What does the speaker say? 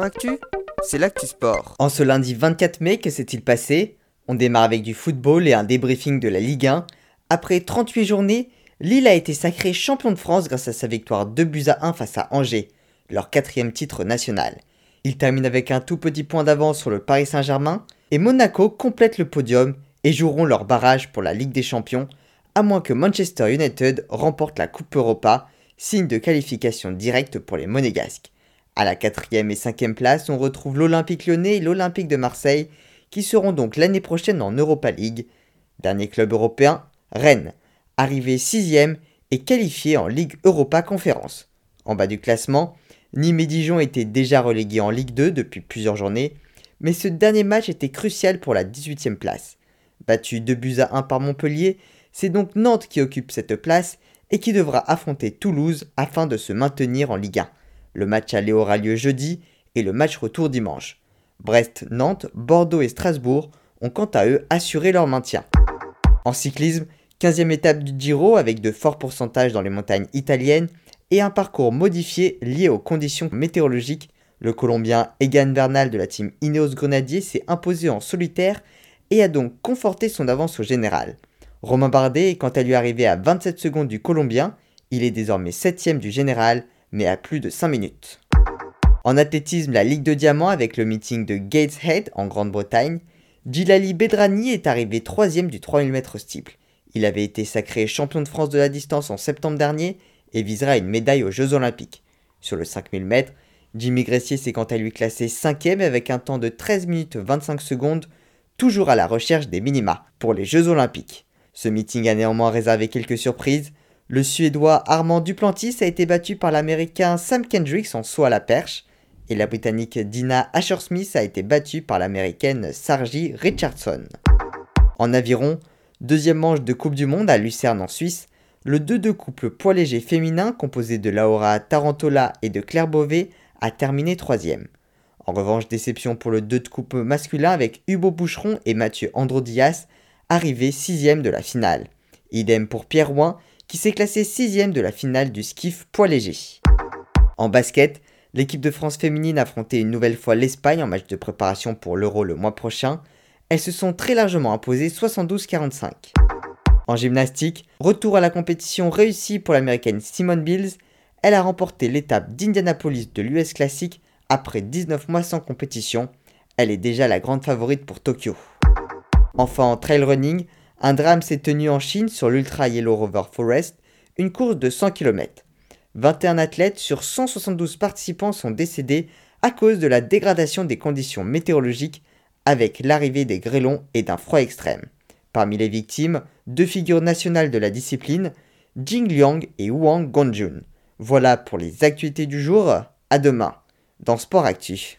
Actu, c'est l'actu sport. En ce lundi 24 mai, que s'est-il passé? On démarre avec du football et un débriefing de la Ligue 1. Après 38 journées, Lille a été sacré champion de France grâce à sa victoire 2 buts à 1 face à Angers, leur quatrième titre national. Il termine avec un tout petit point d'avance sur le Paris Saint-Germain et Monaco complète le podium et joueront leur barrage pour la Ligue des Champions, à moins que Manchester United remporte la Coupe Europa, signe de qualification directe pour les Monégasques. À la quatrième et cinquième place, on retrouve l'Olympique lyonnais et l'Olympique de Marseille, qui seront donc l'année prochaine en Europa League. Dernier club européen, Rennes, arrivé sixième et qualifié en Ligue Europa Conférence. En bas du classement, Nîmes et Dijon étaient déjà relégués en Ligue 2 depuis plusieurs journées, mais ce dernier match était crucial pour la 18e place. Battu 2 buts à 1 par Montpellier, c'est donc Nantes qui occupe cette place et qui devra affronter Toulouse afin de se maintenir en Ligue 1. Le match aller aura lieu jeudi et le match retour dimanche. Brest, Nantes, Bordeaux et Strasbourg ont quant à eux assuré leur maintien. En cyclisme, 15e étape du Giro avec de forts pourcentages dans les montagnes italiennes et un parcours modifié lié aux conditions météorologiques, le Colombien Egan Bernal de la team Ineos Grenadier s'est imposé en solitaire et a donc conforté son avance au général. Romain Bardet est quant à lui arrivé à 27 secondes du Colombien, il est désormais 7 du général mais à plus de 5 minutes. En athlétisme, la Ligue de Diamant avec le meeting de Gateshead en Grande-Bretagne, Gilali Bedrani est arrivé 3 du 3000 m steeple. Il avait été sacré champion de France de la distance en septembre dernier et visera une médaille aux Jeux Olympiques. Sur le 5000 m, Jimmy Gressier s'est quant à lui classé 5ème avec un temps de 13 minutes 25 secondes, toujours à la recherche des minima pour les Jeux Olympiques. Ce meeting a néanmoins réservé quelques surprises, le Suédois Armand Duplantis a été battu par l'Américain Sam Kendricks en saut à la perche, et la Britannique Dina Asher-Smith a été battue par l'Américaine Sargi Richardson. En aviron, deuxième manche de Coupe du Monde à Lucerne en Suisse, le 2-2 couple poids léger féminin composé de Laura Tarantola et de Claire Beauvais a terminé troisième. En revanche, déception pour le 2 de coupe masculin avec Hugo Boucheron et Mathieu Androdias, arrivés sixième de la finale. Idem pour Pierre Rouen qui s'est classé sixième de la finale du skiff poids léger. En basket, l'équipe de France féminine a affronté une nouvelle fois l'Espagne en match de préparation pour l'Euro le mois prochain. Elles se sont très largement imposées 72-45. En gymnastique, retour à la compétition réussi pour l'américaine Simone Bills. Elle a remporté l'étape d'Indianapolis de l'US Classic après 19 mois sans compétition. Elle est déjà la grande favorite pour Tokyo. Enfin en trail running, un drame s'est tenu en Chine sur l'Ultra Yellow Rover Forest, une course de 100 km. 21 athlètes sur 172 participants sont décédés à cause de la dégradation des conditions météorologiques avec l'arrivée des grêlons et d'un froid extrême. Parmi les victimes, deux figures nationales de la discipline, Jing Liang et Wang Gongjun. Voilà pour les actualités du jour, à demain dans Sport Actu.